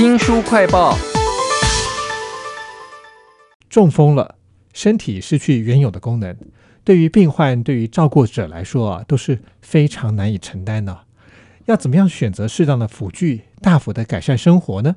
新书快报：中风了，身体失去原有的功能，对于病患、对于照顾者来说啊，都是非常难以承担的。要怎么样选择适当的辅具，大幅的改善生活呢？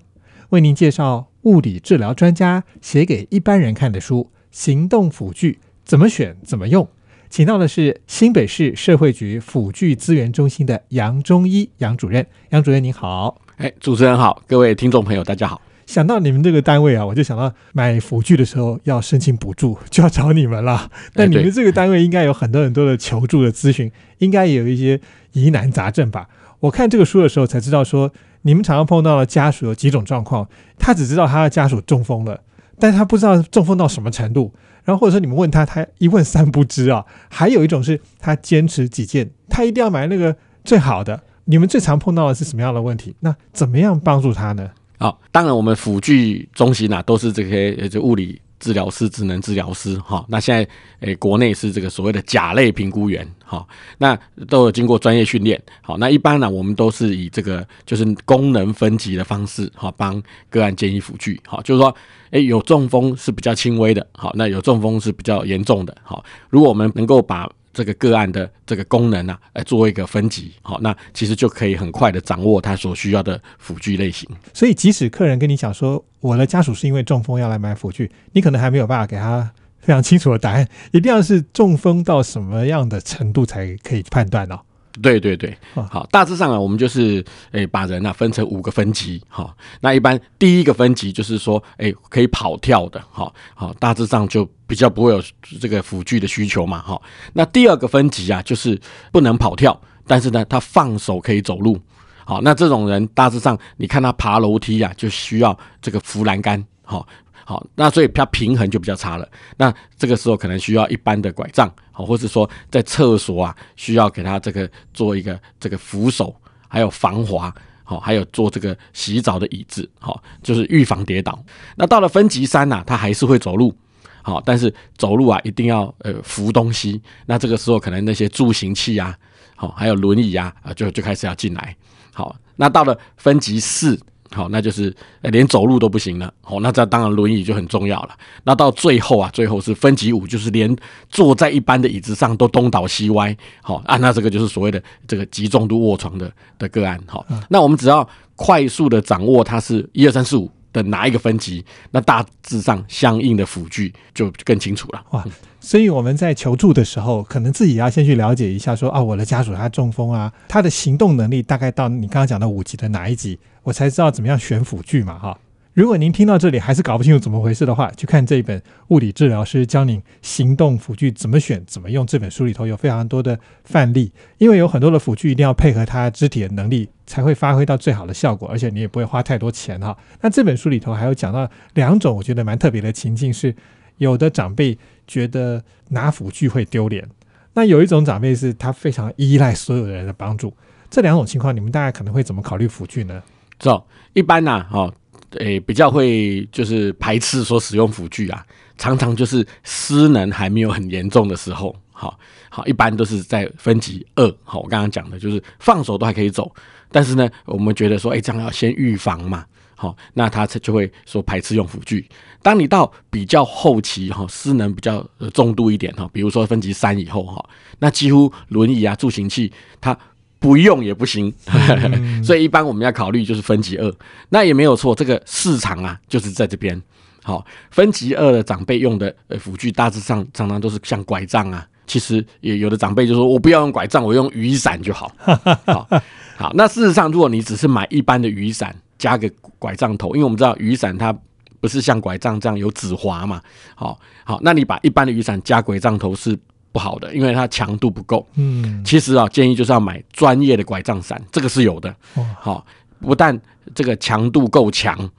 为您介绍物理治疗专家写给一般人看的书《行动辅具怎么选怎么用》，请到的是新北市社会局辅具资源中心的杨中医杨主任。杨主任您好。哎，主持人好，各位听众朋友，大家好。想到你们这个单位啊，我就想到买辅具的时候要申请补助，就要找你们了。那你们这个单位应该有很多很多的求助的咨询，应该也有一些疑难杂症吧？我看这个书的时候才知道，说你们常常碰到的家属有几种状况，他只知道他的家属中风了，但他不知道中风到什么程度。然后或者说你们问他，他一问三不知啊。还有一种是他坚持己见，他一定要买那个最好的。你们最常碰到的是什么样的问题？那怎么样帮助他呢？好，当然我们辅具中心啊，都是这些呃，就物理治疗师、职能治疗师哈。那现在诶，国内是这个所谓的甲类评估员哈，那都有经过专业训练。好，那一般呢，我们都是以这个就是功能分级的方式哈，帮个案建议辅具。好，就是说，诶，有中风是比较轻微的，好，那有中风是比较严重的。好，如果我们能够把这个个案的这个功能啊，来做一个分级，好，那其实就可以很快的掌握他所需要的辅具类型。所以，即使客人跟你讲说，我的家属是因为中风要来买辅具，你可能还没有办法给他非常清楚的答案，一定要是中风到什么样的程度才可以判断哦。对对对，好，大致上啊，我们就是诶，把人啊分成五个分级，哈，那一般第一个分级就是说，诶，可以跑跳的，哈，好，大致上就比较不会有这个辅具的需求嘛，哈。那第二个分级啊，就是不能跑跳，但是呢，他放手可以走路，好，那这种人大致上你看他爬楼梯啊，就需要这个扶栏杆，好。好，那所以它平衡就比较差了。那这个时候可能需要一般的拐杖，好，或者说在厕所啊，需要给他这个做一个这个扶手，还有防滑，好，还有做这个洗澡的椅子，好，就是预防跌倒。那到了分级三呐，他还是会走路，好，但是走路啊一定要呃扶东西。那这个时候可能那些助行器啊，好，还有轮椅，啊就就开始要进来。好，那到了分级四。好，那就是连走路都不行了。好，那这当然轮椅就很重要了。那到最后啊，最后是分级五，就是连坐在一般的椅子上都东倒西歪。好啊，那这个就是所谓的这个极重度卧床的的个案。好，那我们只要快速的掌握它是一二三四五的哪一个分级，那大致上相应的辅具就更清楚了。哇，所以我们在求助的时候，可能自己要先去了解一下，说啊，我的家属他中风啊，他的行动能力大概到你刚刚讲的五级的哪一级？我才知道怎么样选辅具嘛，哈！如果您听到这里还是搞不清楚怎么回事的话，去看这一本《物理治疗师教您行动辅具怎么选、怎么用》这本书里头有非常多的范例，因为有很多的辅具一定要配合他肢体的能力才会发挥到最好的效果，而且你也不会花太多钱哈。那这本书里头还有讲到两种我觉得蛮特别的情境，是有的长辈觉得拿辅具会丢脸，那有一种长辈是他非常依赖所有人的帮助。这两种情况，你们大家可能会怎么考虑辅具呢？走，一般呢，哦，诶，比较会就是排斥说使用辅具啊，常常就是失能还没有很严重的时候，好，好，一般都是在分级二，好，我刚刚讲的就是放手都还可以走，但是呢，我们觉得说，哎，这样要先预防嘛，好，那他就会说排斥用辅具。当你到比较后期哈，失能比较重度一点哈，比如说分级三以后哈，那几乎轮椅啊、助行器它。不用也不行，所以一般我们要考虑就是分级二，那也没有错。这个市场啊，就是在这边。好，分级二的长辈用的呃辅具，大致上常常都是像拐杖啊。其实也有的长辈就说，我不要用拐杖，我用雨伞就好。好，好。那事实上，如果你只是买一般的雨伞，加个拐杖头，因为我们知道雨伞它不是像拐杖这样有指滑嘛。好，好，那你把一般的雨伞加拐杖头是。不好的，因为它强度不够。嗯，其实啊，建议就是要买专业的拐杖伞，这个是有的。好，不但这个强度够强。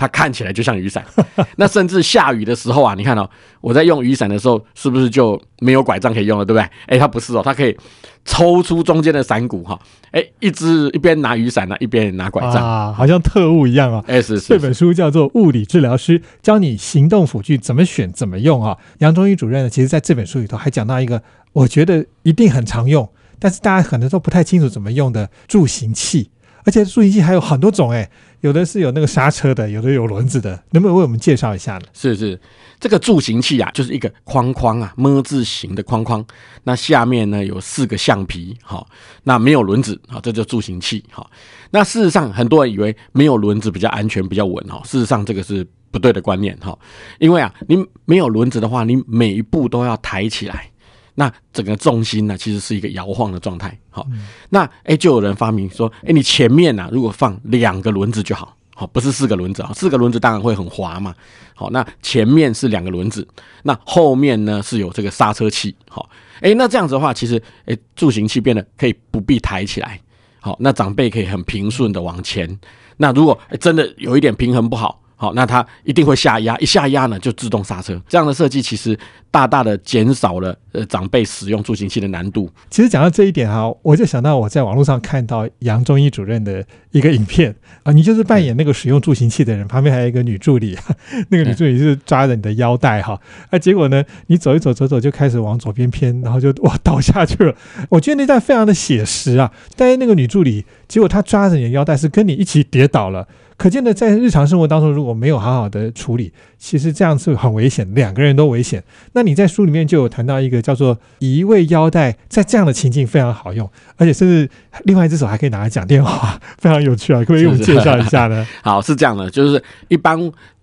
它看起来就像雨伞，那甚至下雨的时候啊，你看哦，我在用雨伞的时候，是不是就没有拐杖可以用了，对不对？哎，它不是哦，它可以抽出中间的伞骨哈，哎，一只一边拿雨伞呢，一边拿拐杖啊，好像特务一样啊。哎，是是。这本书叫做《物理治疗师教你行动辅具怎么选怎么用》啊。杨忠义主任呢，其实在这本书里头还讲到一个，我觉得一定很常用，但是大家可能都不太清楚怎么用的助行器。而且助行器还有很多种哎，有的是有那个刹车的，有的有轮子的，能不能为我们介绍一下呢？是是，这个助行器啊，就是一个框框啊，么字形的框框，那下面呢有四个橡皮，好，那没有轮子，好，这叫助行器，好。那事实上，很多人以为没有轮子比较安全、比较稳，哈，事实上这个是不对的观念，哈，因为啊，你没有轮子的话，你每一步都要抬起来。那整个重心呢，其实是一个摇晃的状态。好，那哎，就有人发明说，哎，你前面呢，如果放两个轮子就好，好，不是四个轮子啊，四个轮子当然会很滑嘛。好，那前面是两个轮子，那后面呢是有这个刹车器。好，哎，那这样子的话，其实哎，助行器变得可以不必抬起来。好，那长辈可以很平顺的往前。那如果真的有一点平衡不好。好，那它一定会下压，一下压呢就自动刹车。这样的设计其实大大的减少了呃长辈使用助行器的难度。其实讲到这一点哈，我就想到我在网络上看到杨中医主任的一个影片啊，你就是扮演那个使用助行器的人，旁边还有一个女助理，那个女助理是抓着你的腰带哈，啊，结果呢你走一走走走就开始往左边偏，然后就哇倒下去了。我觉得那段非常的写实啊，但是那个女助理结果她抓着你的腰带是跟你一起跌倒了。可见的，在日常生活当中，如果没有好好的处理，其实这样是很危险，两个人都危险。那你在书里面就有谈到一个叫做移位腰带，在这样的情境非常好用，而且甚至另外一只手还可以拿来讲电话，非常有趣啊！可不可以给我们介绍一下呢？好，是这样的，就是一般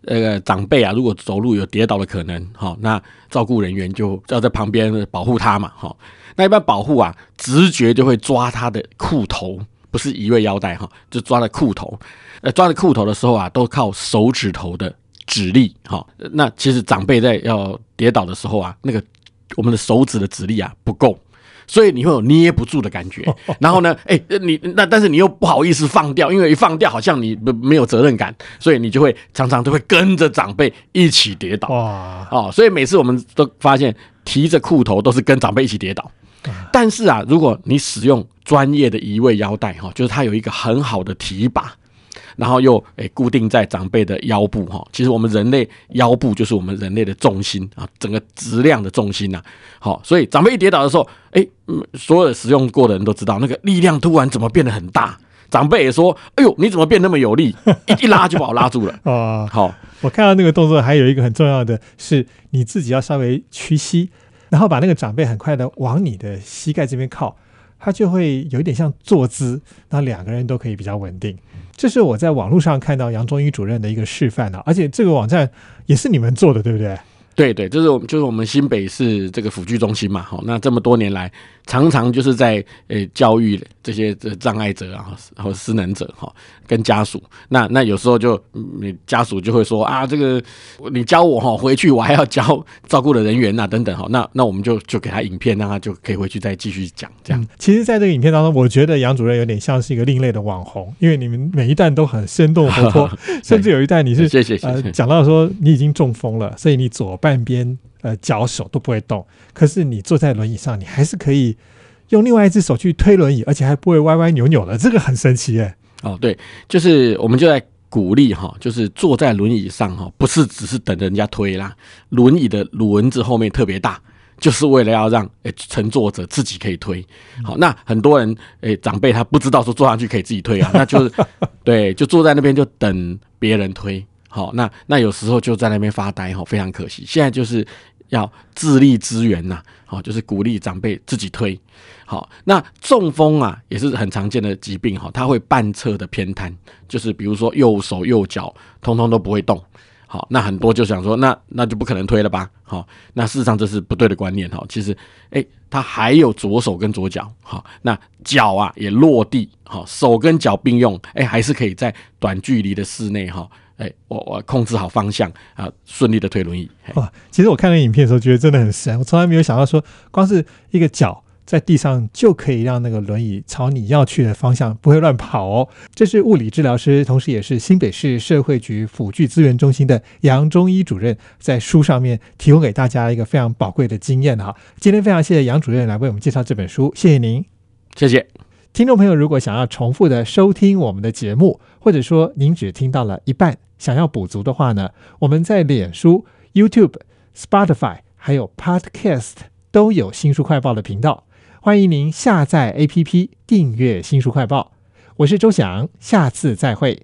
呃长辈啊，如果走路有跌倒的可能，好，那照顾人员就要在旁边保护他嘛，好，那一般保护啊，直觉就会抓他的裤头。不是移位腰带哈，就抓着裤头。呃，抓着裤头的时候啊，都靠手指头的指力哈。那其实长辈在要跌倒的时候啊，那个我们的手指的指力啊不够，所以你会有捏不住的感觉。然后呢，哎，你那但是你又不好意思放掉，因为一放掉好像你不没有责任感，所以你就会常常都会跟着长辈一起跌倒。哇哦，所以每次我们都发现提着裤头都是跟长辈一起跌倒。但是啊，如果你使用专业的移位腰带哈，就是它有一个很好的提把，然后又诶固定在长辈的腰部哈。其实我们人类腰部就是我们人类的重心啊，整个质量的重心呐。好，所以长辈一跌倒的时候，哎，所有使用过的人都知道，那个力量突然怎么变得很大。长辈也说：“哎呦，你怎么变那么有力？一 一拉就把我拉住了。”啊，好，我看到那个动作还有一个很重要的是，你自己要稍微屈膝。然后把那个长辈很快的往你的膝盖这边靠，他就会有一点像坐姿，然后两个人都可以比较稳定。这是我在网络上看到杨中医主任的一个示范啊，而且这个网站也是你们做的，对不对？对对，就是我们就是我们新北市这个辅具中心嘛，好，那这么多年来，常常就是在呃教育这些障碍者啊，或失能者哈，跟家属，那那有时候就你家属就会说啊，这个你教我哈，回去我还要教照顾的人员呐，等等哈，那那我们就就给他影片，让他就可以回去再继续讲这样。其实，在这个影片当中，我觉得杨主任有点像是一个另类的网红，因为你们每一段都很生动活泼，甚至有一段你是谢谢谢谢讲到说你已经中风了，所以你左半。半边呃脚手都不会动，可是你坐在轮椅上，你还是可以用另外一只手去推轮椅，而且还不会歪歪扭扭的，这个很神奇耶。哦，对，就是我们就在鼓励哈，就是坐在轮椅上哈，不是只是等着人家推啦，轮椅的轮子后面特别大，就是为了要让诶乘坐者自己可以推。好，那很多人诶长辈他不知道说坐上去可以自己推啊，那就是对，就坐在那边就等别人推。好，那那有时候就在那边发呆哈，非常可惜。现在就是要自立资源呐，好，就是鼓励长辈自己推。好，那中风啊也是很常见的疾病哈，它会半侧的偏瘫，就是比如说右手右脚通通都不会动。好，那很多就想说，那那就不可能推了吧？好，那事实上这是不对的观念哈。其实，哎，他还有左手跟左脚，好，那脚啊也落地，好，手跟脚并用，哎，还是可以在短距离的室内哈。哎，我我控制好方向啊，顺利的推轮椅。哇，其实我看那影片的时候，觉得真的很神。我从来没有想到说，光是一个脚在地上就可以让那个轮椅朝你要去的方向不会乱跑哦。这是物理治疗师，同时也是新北市社会局辅具资源中心的杨中医主任，在书上面提供给大家一个非常宝贵的经验哈。今天非常谢谢杨主任来为我们介绍这本书，谢谢您，谢谢。听众朋友，如果想要重复的收听我们的节目，或者说您只听到了一半。想要补足的话呢，我们在脸书、YouTube、Spotify 还有 Podcast 都有新书快报的频道，欢迎您下载 APP 订阅新书快报。我是周翔，下次再会。